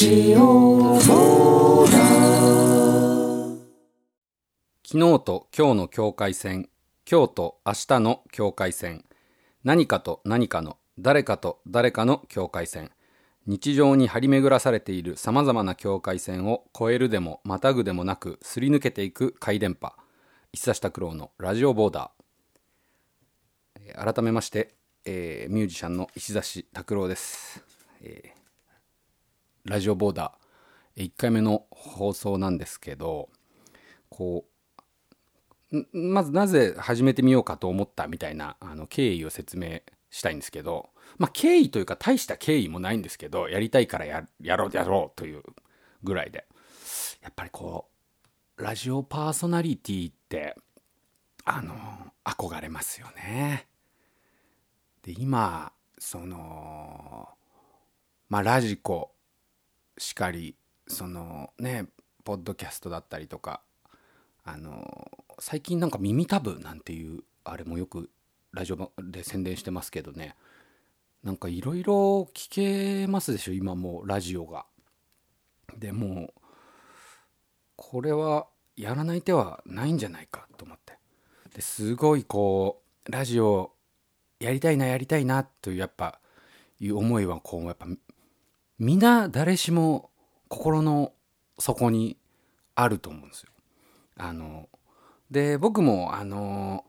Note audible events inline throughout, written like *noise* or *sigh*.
ジオフォーラ昨日と今日の境界線今日と明日の境界線何かと何かの誰かと誰かの境界線。日常に張り巡らされているさまざまな境界線を越えるでもまたぐでもなくすり抜けていく回電波。石田拓郎のラジオボーダー。改めまして、えーミュージシャンの石指拓郎です、えーラジオボーダー1回目の放送なんですけどこうまずなぜ始めてみようかと思ったみたいなあの経緯を説明したいんですけど、まあ、経緯というか大した経緯もないんですけどやりたいからややろうやろうというぐらいでやっぱりこうラジオパーソナリティってあの憧れますよね。で今そのまあラジコしかりそのねポッドキャストだったりとかあの最近なんか耳タブなんていうあれもよくラジオで宣伝してますけどねなんかいろいろ聞けますでしょ今もうラジオが。でもこれはやらない手はないんじゃないかと思ってですごいこうラジオやりたいなやりたいなというやっぱいう思いはこうやっぱ皆誰しも心の底にあると思うんですよ。あので僕もあの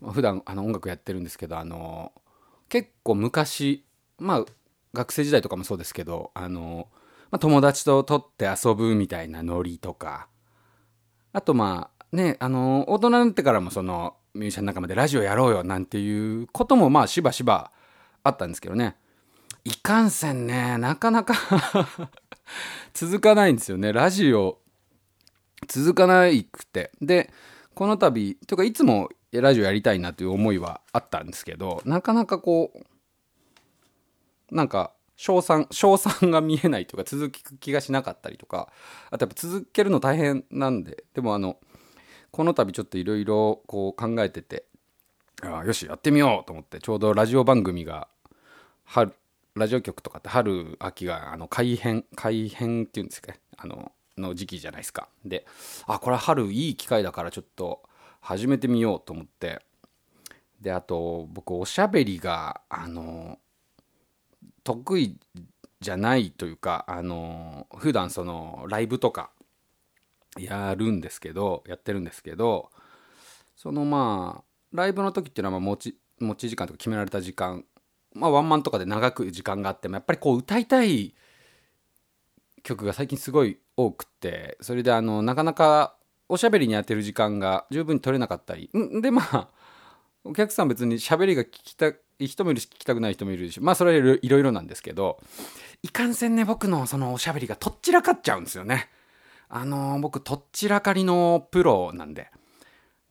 普段あの音楽やってるんですけどあの結構昔まあ学生時代とかもそうですけどあの、まあ、友達と撮って遊ぶみたいなノリとかあとまあねあの大人になってからもそのミュージシャン仲間でラジオやろうよなんていうこともまあしばしばあったんですけどねいかんせんねなかなか *laughs* 続かないんですよね。ラジオ続かないくて。でこの度というかいつもラジオやりたいなという思いはあったんですけどなかなかこうなんか賞賛賞賛が見えないというか続く気がしなかったりとかあとやっぱ続けるの大変なんででもあのこの度ちょっといろいろこう考えててあよしやってみようと思ってちょうどラジオ番組が春ラジオ局とかって春秋があの改編改編っていうんですかね。あのの時期じゃないですか。であこれは春いい機会だからちょっと始めてみようと思って。であと僕おしゃべりがあの得意じゃないというかあの普段そのライブとかやるんですけどやってるんですけどそのまあライブの時っていうのはまあ持ち持ち時間とか決められた時間まあワンマンとかで長く時間があってもやっぱりこう歌いたい曲が最近すごい多くてそれであのなかなかおしゃべりに当てる時間が十分に取れなかったりん？でまあお客さん別にしゃべりが聞きたい人もいるし聞きたくない人もいるしまあそれはいろいろいろなんですけどいかんせんね僕のそのおしゃべりがとっちらかっちゃうんですよね。あの僕とっちらかりのプロなんで。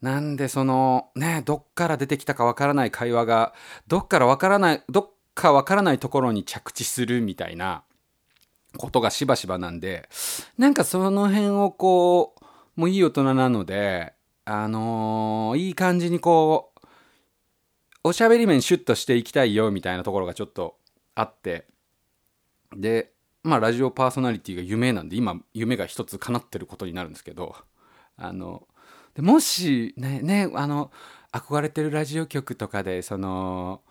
なんでそのねどっから出てきたかわからない会話がどっからわからないどっかわからないところに着地するみたいなことがしばしばなんでなんかその辺をこうもういい大人なのであのーいい感じにこうおしゃべり面シュッとしていきたいよみたいなところがちょっとあってでまあラジオパーソナリティが夢なんで今夢が一つ叶ってることになるんですけどあのでもしねねあの憧れてるラジオ局とかでその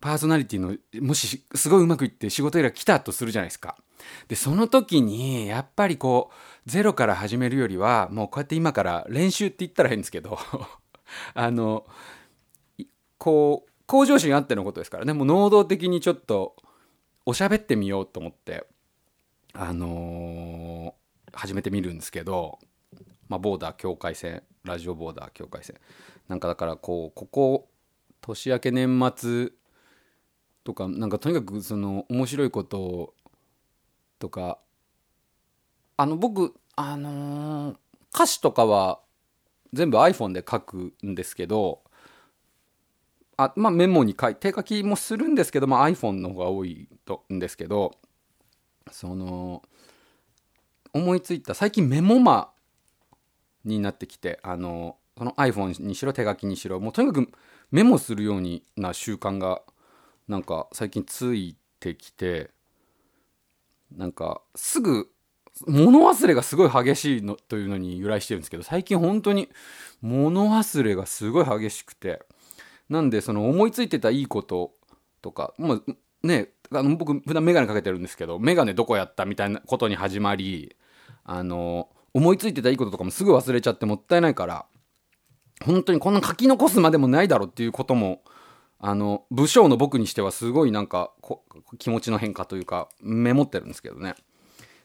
パーソナリティのもしすごいうまくいって仕事依頼来たとするじゃないですか。でその時にやっぱりこうゼロから始めるよりはもうこうやって今から練習って言ったら変ですけど *laughs* あのこう向上心あってのことですからねもう能動的にちょっとおしゃべってみようと思ってあのー始めてみるんですけど、まあ、ボーダー境界線ラジオボーダー境界線。なんかだからこうここ年明け年末とかなんかとにかくその面白いこととかあの僕あのー歌詞とかは全部 iPhone で書くんですけどあまあメモに書い手書きもするんですけど、まあ、iPhone の方が多いとんですけどその思いついた最近メモマになってきてあのその iPhone にしろ手書きにしろもうとにかくメモするような習慣がなんか最近ついてきてなんかすぐ物忘れがすごい激しいのというのに由来してるんですけど最近本当に物忘れがすごい激しくてなんでその思いついてたいいこととかもうねあの僕普段眼鏡かけてるんですけど眼鏡どこやったみたいなことに始まりあの思いついてたいいこととかもすぐ忘れちゃってもったいないから本当にこんな書き残すまでもないだろっていうこともあの武将の僕にしてはすごいなんか気持ちの変化というかメモってるんですけどね。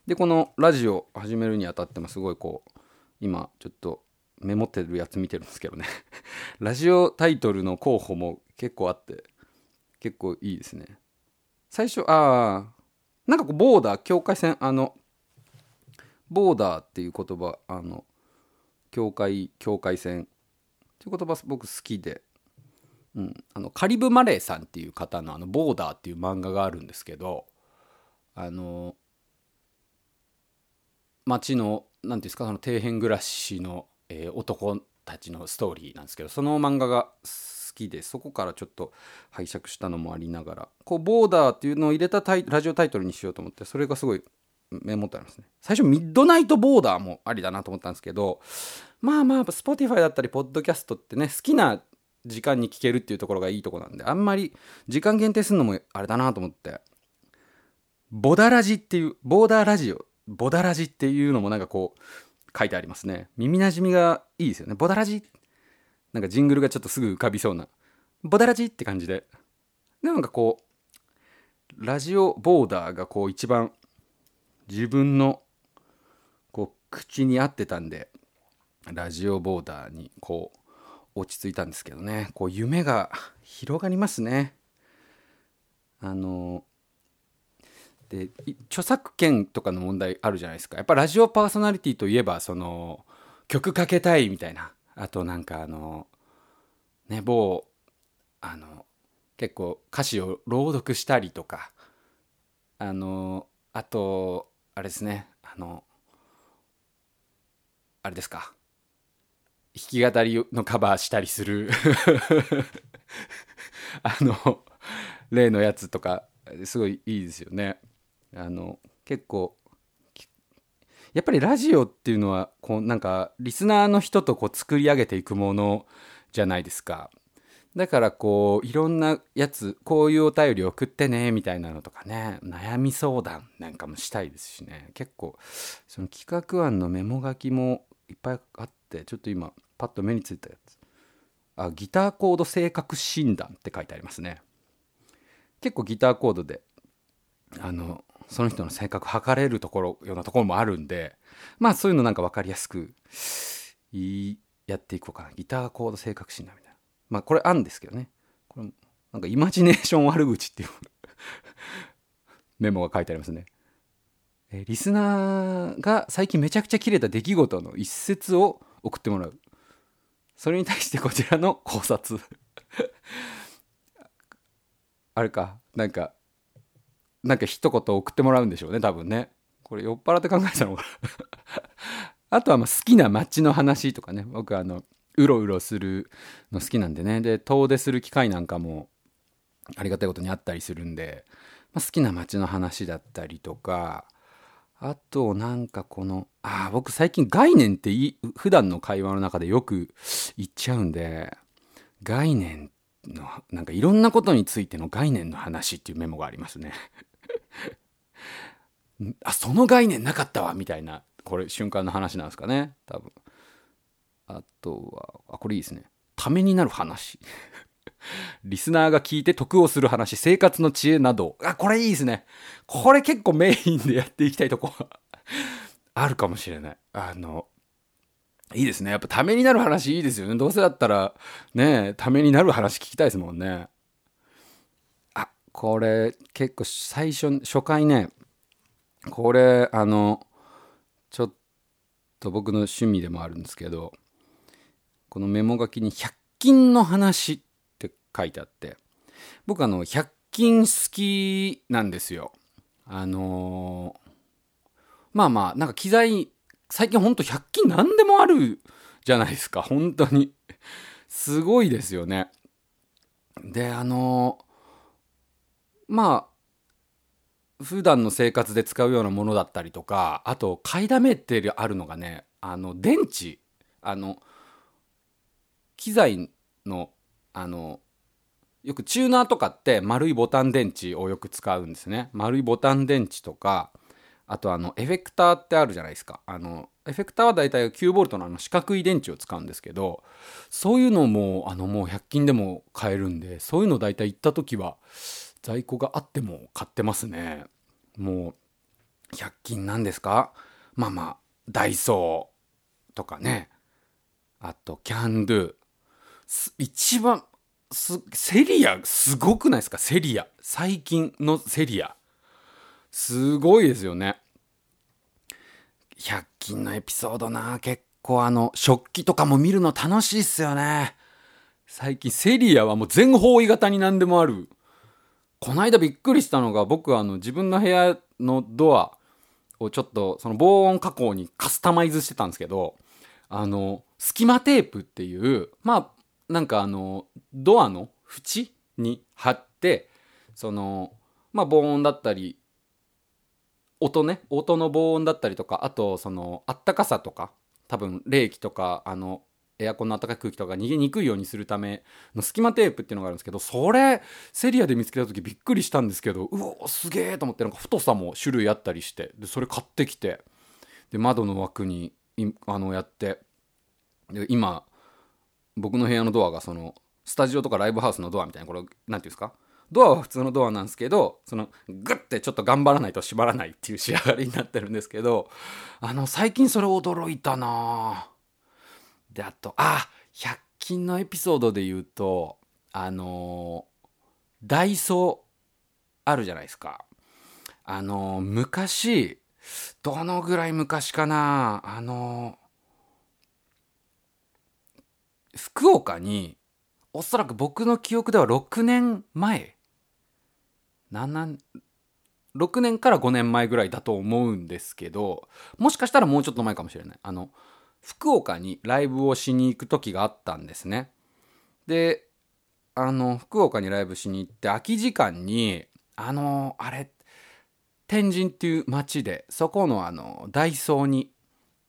でこのラジオ始めるにあたってもすごいこう今ちょっとメモってるやつ見てるんですけどね。*laughs* ラジオタイトルの候補も結構あって結構いいですね。最初ああなんかこうボーダー境界線あのボーダーっていう言葉あの境界境界線っていう言葉僕好きで、うん、あのカリブ・マレーさんっていう方の「あのボーダー」っていう漫画があるんですけどあの街の何ていうんですかその底辺暮らしの、えー、男たちのストーリーなんですけどその漫画が好きでそこからちょっと拝借したのもありながらこうボーダーっていうのを入れたラジオタイトルにしようと思ってそれがすごいメモってありますね。最初ミッドナイトボーダーもありだなと思ったんですけどまあまあ Spotify だったりポッドキャストってね好きな時間に聞けるっていうところがいいとこなんであんまり時間限定するのもあれだなと思って。ボダラジっていうボーダーラジオボダラジっていうのもなんかこう書いてありますね。耳なじみがいいですよね。ボダラジ？なんかジングルがちょっとすぐ浮かびそうな。ボダラジって感じで。でなんかこうラジオボーダーがこう一番自分のこう口に合ってたんでラジオボーダーにこう落ち着いたんですけどね。こう夢が広がりますね。あので著作権とかの問題あるじゃないですか。やっぱラジオパーソナリティといえばその曲かけたいみたいな。あとなんかあのね某あの結構歌詞を朗読したりとか。あのあとあれですねあのあれですか弾き語りのカバーしたりする *laughs* あの例のやつとかすごいいいですよね。あの結構やっぱりラジオっていうのはこうなんかリスナーの人とこう作り上げていくものじゃないですか。だからこういろんなやつこういうお便り送ってねみたいなのとかね悩み相談なんかもしたいですしね。結構その企画案のメモ書きもいっぱいあってちょっと今パッと目についたやつ。あギターコード性格診断って書いてありますね。結構ギターコードであのその人の性格測れるところようなところもあるんでまあそういうのなんか分かりやすくやっていこうかな。ギターコード性格診断みたいな。まあこれ案ですけどね。これなんかイマジネーション悪口っていうメモが書いてありますね。えリスナーが最近めちゃくちゃ切れた出来事の一節を送ってもらう。それに対してこちらの考察。*laughs* あれか。なんかなんか一言送ってもらうんでしょうね多分ね。これ酔っ払って考えたのか *laughs* あとはま好きな街の話とかね。僕あのうろうろするの好きなんでね。で遠出する機会なんかもありがたいことにあったりするんで、まあ、好きな街の話だったりとかあとなんかこのああ僕最近概念ってい普段の会話の中でよく言っちゃうんで概念のなんかいろんなことについての概念の話っていうメモがありますね。*laughs* あその概念なかったわみたいなこれ瞬間の話なんですかね多分。あとはあこれいいですねためになる話 *laughs* リスナーが聞いて得をする話、生活の知恵など。あ、これいいですね。これ結構メインでやっていきたいとこ *laughs* あるかもしれない。あの、いいですね。やっぱためになる話いいですよね。どうせだったら、ねためになる話聞きたいですもんね。あ、これ結構最初、初回ね、これ、あの、ちょっと僕の趣味でもあるんですけど、このメモ書きに100均の話って書いてあって僕あの100均好きなんですよ。あのー、まあまあなんか機材最近ほんと100均何でもあるじゃないですか。本当に。すごいですよね。であのー、まあ普段の生活で使うようなものだったりとかあと買いだめってあるのがねあの電池。あの機材のあのよくチューナーとかって丸いボタン電池をよく使うんですね。丸いボタン電池とかあとあのエフェクターってあるじゃないですか。あのエフェクターはだいたい 9V のあの四角い電池を使うんですけどそういうのもあのもう100均でも買えるんでそういうのだいたい行った時は在庫があっても買ってますね。もう100均なんですか？まあまあダイソーとかね。あとキャンドゥ。一番セリアすごくないですか？セリア。最近のセリア。すごいですよね。100均のエピソードな。結構あの食器とかも見るの楽しいっすよね。最近セリアはもう全方位型に何でもある。この間びっくりしたのが僕あの自分の部屋のドアをちょっとその防音加工にカスタマイズしてたんですけどあの隙間テープっていうまあなんかあのドアの縁に貼ってそのまあ防音だったり音ね音の防音だったりとかあとそのあったかさとか多分冷気とかあのエアコンの暖かい空気とか逃げにくいようにするための隙間テープっていうのがあるんですけどそれセリアで見つけた時びっくりしたんですけどうおすげえと思ってなんか太さも種類あったりしてでそれ買ってきてで窓の枠にあのやってで今僕の部屋のドアがそのスタジオとかライブハウスのドアみたいなこれ何て言うんですか？ドアは普通のドアなんですけどそのグッてちょっと頑張らないと閉まらないっていう仕上がりになってるんですけどあの最近それ驚いたな。であとあ100均のエピソードで言うとあのダイソーあるじゃないですか。あの昔どのぐらい昔かな？あの福岡におそらく僕の記憶では6年前7 6年から5年前ぐらいだと思うんですけどもしかしたらもうちょっと前かもしれない。あの福岡にライブをしに行く時があったんですね。であの福岡にライブしに行って空き時間にあのあれ天神っていう町でそこのあのダイソーに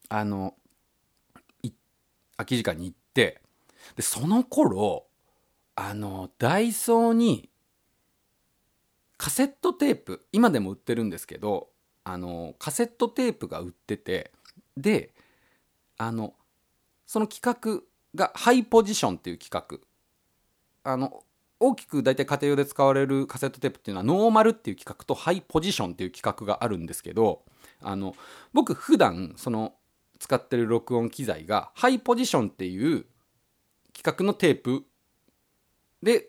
あの空き時間に行ってでその頃あのダイソーにカセットテープ今でも売ってるんですけどあのカセットテープが売っててであのその企画がハイポジションっていう企画。あの大きく大体家庭用で使われるカセットテープっていうのはノーマルっていう企画とハイポジションっていう企画があるんですけどあの僕普段その使ってる録音機材がハイポジションっていう企画のテープで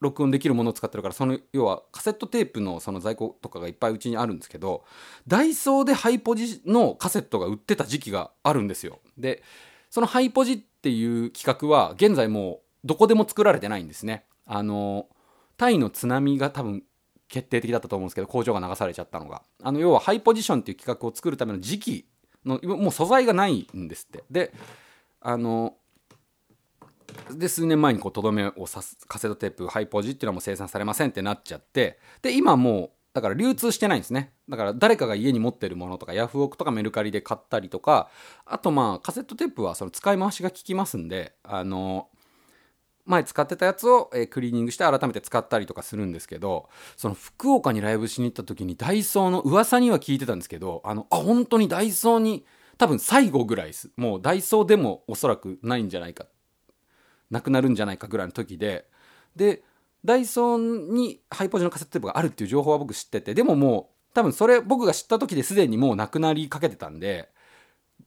録音できるものを使ってるからその要はカセットテープのその在庫とかがいっぱいうちにあるんですけどダイソーでハイポジのカセットが売ってた時期があるんですよ。でそのハイポジっていう企画は現在もうどこでも作られてないんですね。あのタイの津波が多分決定的だったと思うんですけど工場が流されちゃったのが。あの要はハイポジションっていう企画を作るための時期のもう素材がないんですって。であので数年前にとどめを刺すカセットテープハイポジっていうのはもう生産されませんってなっちゃってで今もうだから流通してないんですね。だから誰かが家に持ってるものとかヤフオクとかメルカリで買ったりとかあとまあカセットテープはその使い回しが効きますんであの前使ってたやつを、えクリーニングして改めて使ったりとかするんですけどその福岡にライブしに行った時にダイソーの噂には聞いてたんですけどあのあ本当にダイソーに多分最後ぐらいです。もうダイソーでもおそらくないんじゃないかっなくなるんじゃないかぐらいの時で。でダイソーにハイポジのカセットテープがあるっていう情報は僕知ってて。でももう多分それ僕が知った時ですでにもうなくなりかけてたんで。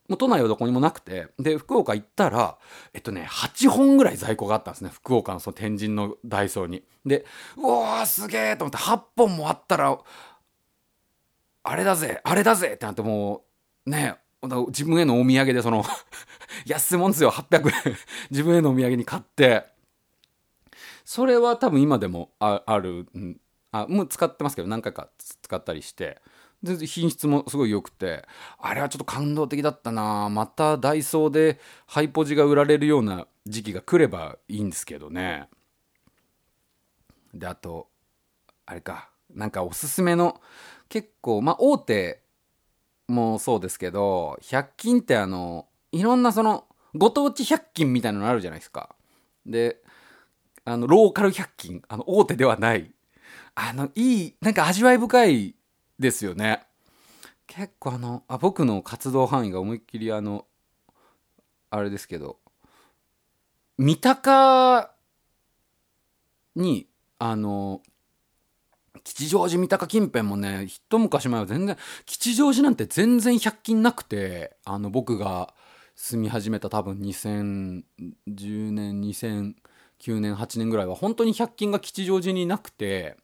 もう都内はどこにもなくて。で福岡行ったらえっとね8本ぐらい在庫があったんですね。福岡のその天神のダイソーに。でうわーすげえと思って8本もあったらあれだぜあれだぜってなってもうね自分へのお土産でその安いもんですよ800円。*laughs* 自分へのお土産に買って。それは多分今でもある、あもう使ってますけど何回か使ったりして。全然品質もすごい良くて。あれはちょっと感動的だったな。またダイソーでハイポジが売られるような時期が来ればいいんですけどね。であとあれか。なんかおすすめの結構まあ大手もそうですけど100均ってあのいろんなそのご当地100均みたいなのあるじゃないですか。であのローカル100均あの大手ではない。あのいいなんか味わい深いですよね。結構あのあ僕の活動範囲が思いっきりあのあれですけど三鷹にあの吉祥寺三鷹近辺もね一昔前は全然吉祥寺なんて全然100均なくてあの僕が住み始めた多分2010年2009年8年ぐらいは本当に100均が吉祥寺になくて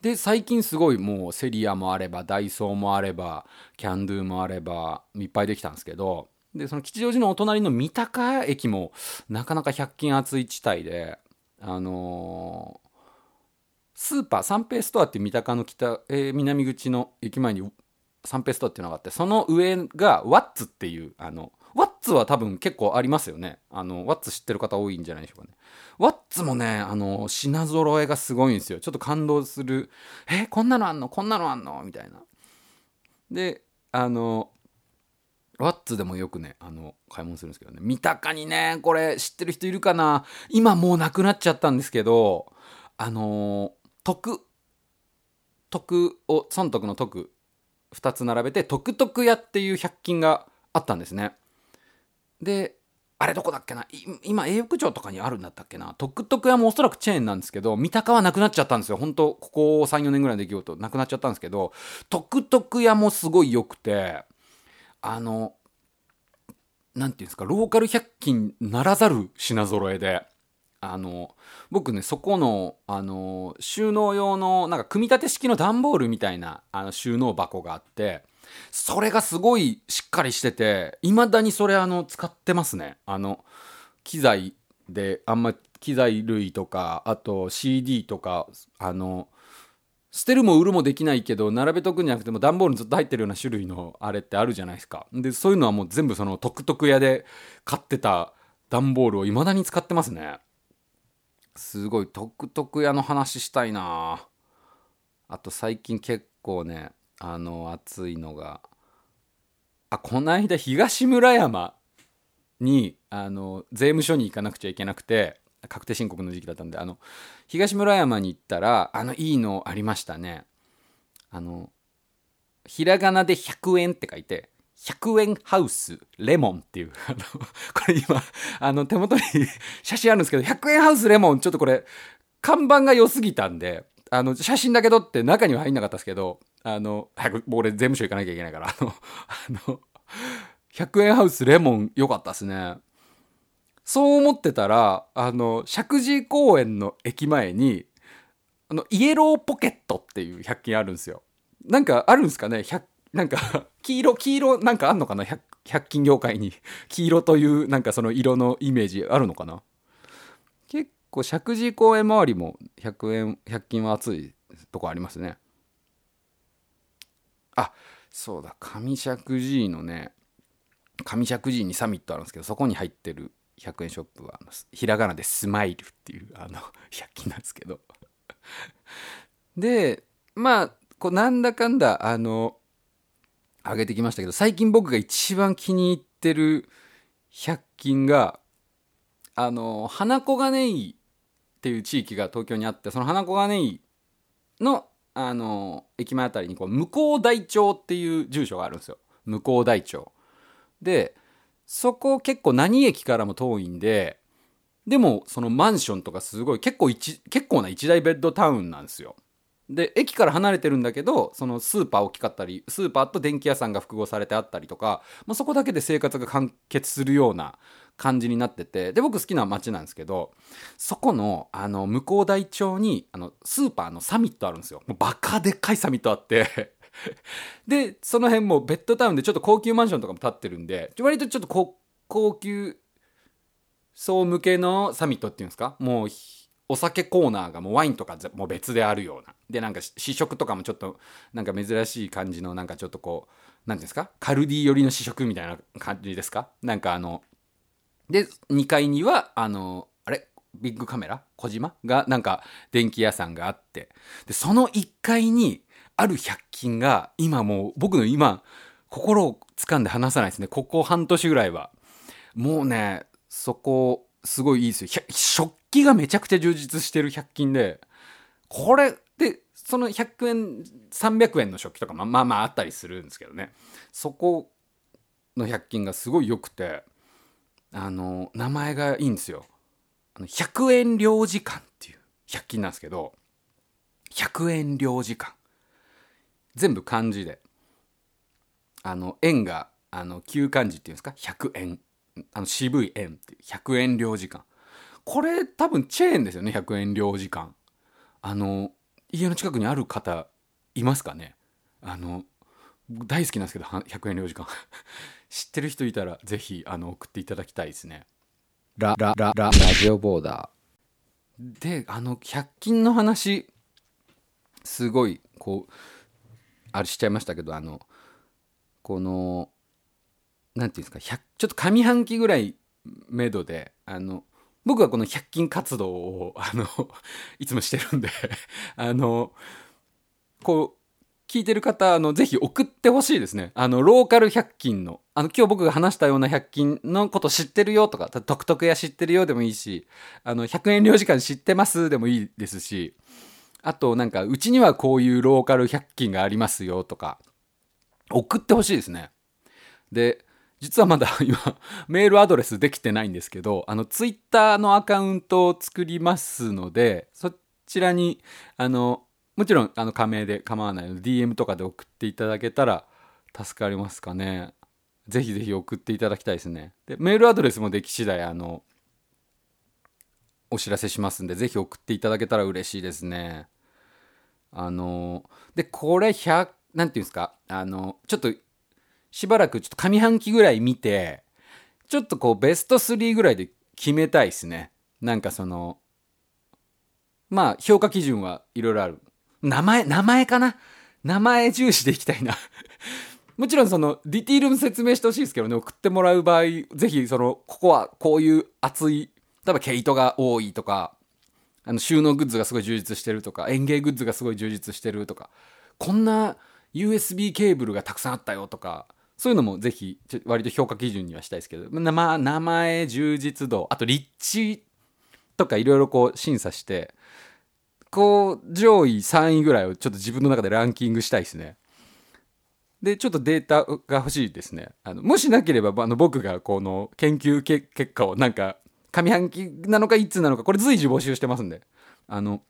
で最近すごいもうセリアもあればダイソーもあればキャンドゥもあればいっぱいできたんですけどでその吉祥寺のお隣の三鷹駅もなかなか100均厚い地帯であのースーパー三平ストアって三鷹の北、えー南口の駅前に三平ストアっていうのがあってその上がワッツっていうあのツは多分結構ありますよね。あのワッツ知ってる方多いんじゃないでしょうかね。ワッツもねあの品揃えがすごいんですよ。ちょっと感動する。えこんなのあんの？こんなのあんの？みたいな。であのワッツでもよくねあの買い物するんですけどね。三鷹にねこれ知ってる人いるかな？今もうなくなっちゃったんですけどあの徳徳を損得の徳2つ並べて徳徳屋っていう100均があったんですね。であれどこだっけな？今永福町とかにあるんだったっけな？徳徳屋もおそらくチェーンなんですけど三鷹はなくなっちゃったんですよ。本当ここ34年ぐらいの出来事なくなっちゃったんですけど徳徳屋もすごい良くてあのなんていうんですかローカル100均ならざる品揃えであの僕ねそこのあの収納用のなんか組み立て式の段ボールみたいなあの収納箱があってそれがすごいしっかりしてていまだにそれあの使ってますね。あの機材であんま機材類とかあと CD とかあの捨てるも売るもできないけど並べとくんじゃなくても段ボールにずっと入ってるような種類のあれってあるじゃないですか。でそういうのはもう全部そのトクトク屋で買ってた段ボールを未だに使ってますね。すごいトクトク屋の話したいな。あと最近結構ねあの熱いのが。あこの間東村山にあの税務署に行かなくちゃいけなくて確定申告の時期だったんであの東村山に行ったらあのいいのありましたね。あのひらがなで100円って書いて100円ハウスレモンっていうあのこれ今あの手元に *laughs* 写真あるんですけど100円ハウスレモンちょっとこれ看板が良すぎたんであの写真だけ撮って中には入んなかったですけどあの早く俺税務署行かなきゃいけないからあのあの100円ハウスレモン良かったですね。そう思ってたらあの石神井公園の駅前にあのイエローポケットっていう100均あるんですよ。なんかあるんですかね？100なんか *laughs* 黄色黄色なんかあんのかな？100, 100均業界に。*laughs* 黄色というなんかその色のイメージあるのかな？結構石神井公園周りも100円100均は熱いとこありますね。あそうだ。上石神井のね上石神井にサミットあるんですけどそこに入ってる100円ショップはあのひらがなで「スマイル」っていうあの100均なんですけど。でまあこうなんだかんだあの上げてきましたけど最近僕が一番気に入ってる100均があの花小金井っていう地域が東京にあってその花小金井のあの駅前あたりにこう向こう台町っていう住所があるんですよ。向こう台町。でそこ結構何駅からも遠いんででもそのマンションとかすごい結構一結構な一大ベッドタウンなんですよ。で駅から離れてるんだけどそのスーパー大きかったりスーパーと電気屋さんが複合されてあったりとか、まあ、そこだけで生活が完結するような感じになっててで僕好きな街なんですけどそこのあの向こう台町にあのスーパーのサミットあるんですよ。もうバカでっかいサミットあって。*laughs* でその辺もベッドタウンでちょっと高級マンションとかも建ってるんで割とちょっと高級層向けのサミットっていうんですか？もうお酒コーナーがもうワインとかもう別であるような。でなんか試食とかもちょっとなんか珍しい感じのなんかちょっとこう何ていうんですか？カルディ寄りの試食みたいな感じですか？なんかあので2階にはあのあれ？ビッグカメラ？小島？がなんか電気屋さんがあって。でその1階にある100均が今もう僕の今心を掴んで離さないですね。ここ半年ぐらいは。もうねそこすごいいいですよ。食器がめちゃくちゃ充実してる100均でこれでその100円300円の食器とかまあまあまああったりするんですけどね。そこの100均がすごい良くて。あの名前がいいんですよ。あの100円領事館っていう100均なんですけど100円領事館。全部漢字で。あの円があの旧漢字っていうんですか？100円。あの渋い円って100円領事館。これ多分チェーンですよね100円領事館。あの家の近くにある方いますかね？あの大好きなんですけどは100円領事館。知ってる人いたらぜひあの送っていただきたいですね。ラララララジオボーダー。であの100均の話すごいこうあれしちゃいましたけどあのこのなんていうんですか100ちょっと上半期ぐらいめどであの僕はこの100均活動をあのいつもしてるんであのこう聞いてる方あのぜひ送ってほしいですね。あのローカル100均の。あの今日僕が話したような100均のこと知ってるよとか独特や知ってるよでもいいしあの100円領事館知ってますでもいいですしあとなんかうちにはこういうローカル100均がありますよとか送ってほしいですね。で実はまだ *laughs* 今メールアドレスできてないんですけどあのツイッターのアカウントを作りますのでそちらにあのもちろんあの加盟で構わないので DM とかで送っていただけたら助かりますかね。ぜひぜひ送っていただきたいですね。でメールアドレスもでき次第あのお知らせしますんでぜひ送っていただけたら嬉しいですね。あのでこれ100なんていうんですかあのちょっとしばらくちょっと上半期ぐらい見てちょっとこうベスト3ぐらいで決めたいですね。なんかそのまあ評価基準はいろいろある。名前名前かな？名前重視でいきたいな。*laughs* もちろんそのディティールも説明してほしいですけどね。送ってもらう場合ぜひそのここはこういう熱い例えば毛糸が多いとかあの収納グッズがすごい充実してるとか園芸グッズがすごい充実してるとかこんな USB ケーブルがたくさんあったよとかそういうのもぜひ割と評価基準にはしたいですけど、まあ、名前充実度あと立地とかいろいろこう審査してこう上位3位ぐらいをちょっと自分の中でランキングしたいですね。でちょっとデータが欲しいですね。あのもしなければあの僕がこの研究結果をなんか上半期なのかいつなのかこれ随時募集してますんであの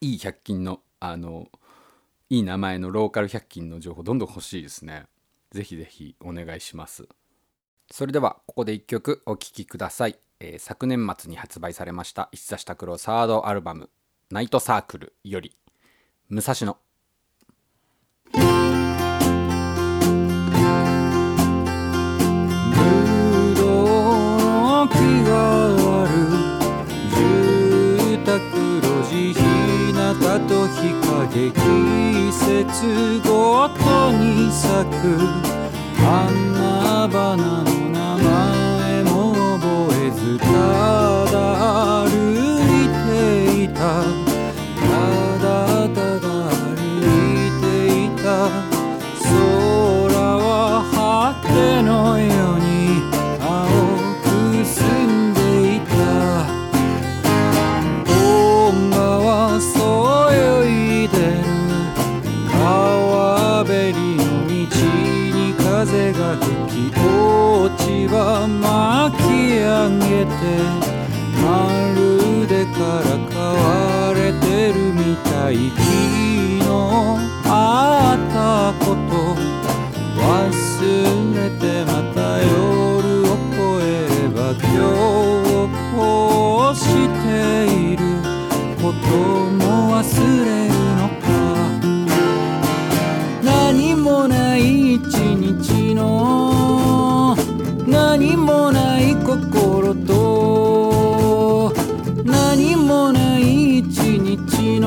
いい100均のあのいい名前のローカル100均の情報どんどん欲しいですね。ぜひぜひお願いします。それではここで1曲お聴きください。えー、昨年末に発売されました石田拓郎サードアルバムナイトサークルより武蔵野。から買われてるみたい。昨日あったこと忘れてまた夜を越えれば今日こうしている。ことも忘れ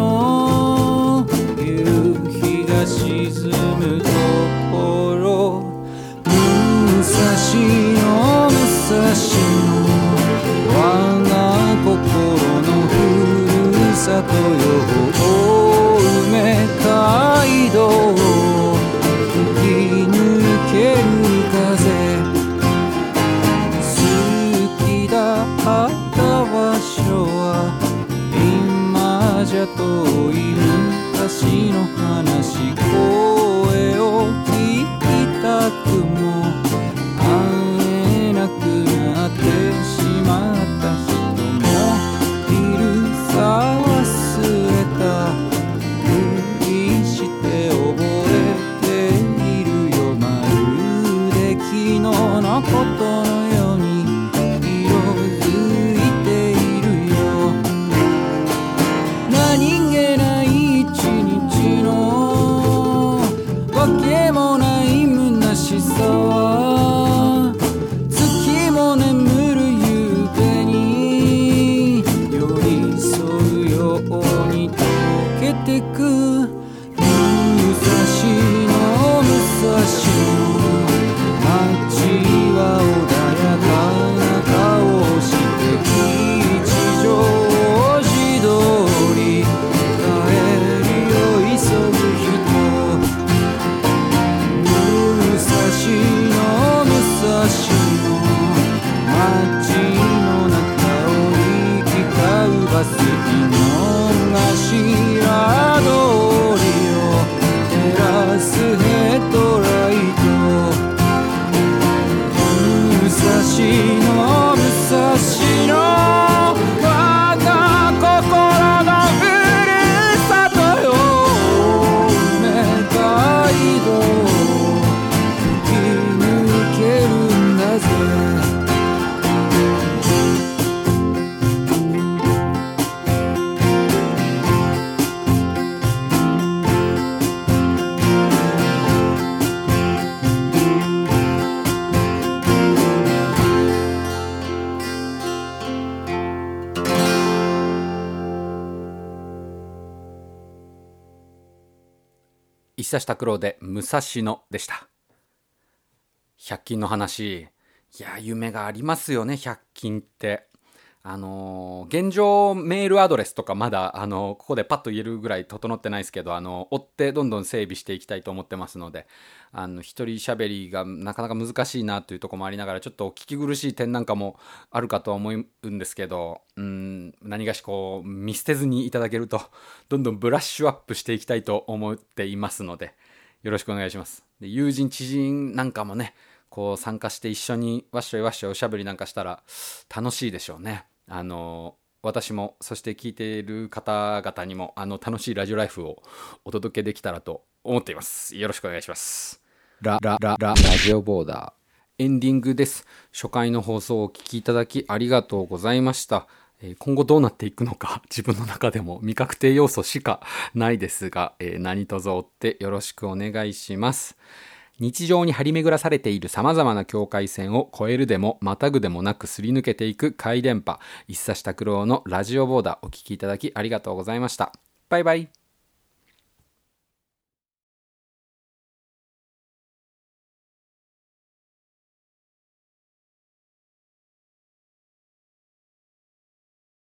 日武蔵の武蔵の街石橋拓郎で武蔵野でした。100均の話。いや夢がありますよね100均って。あのー現状メールアドレスとかまだ、あのーここでパッと言えるぐらい整ってないですけど、あのー追ってどんどん整備していきたいと思ってますので。あの一人喋りがなかなか難しいなというところもありながらちょっと聞き苦しい点なんかもあるかとは思うんですけどうん何がしこう見捨てずにいただけるとどんどんブラッシュアップしていきたいと思っていますのでよろしくお願いします。で友人知人なんかもねこう参加して一緒にわっしょいわっしょいおしゃべりなんかしたら楽しいでしょうね。あの私もそして聞いている方々にもあの楽しいラジオライフをお届けできたらと思っています。よろしくお願いします。ラララララジオボーダーエンディングです。初回の放送をお聞きいただきありがとうございました。えー今後どうなっていくのか *laughs* 自分の中でも未確定要素しかないですが、えー何卒追ってよろしくお願いします。日常に張り巡らされている様々な境界線を越えるでもまたぐでもなくすり抜けていく回電波一茶拓郎のラジオボーダーお聞きいただきありがとうございました。バイバイ。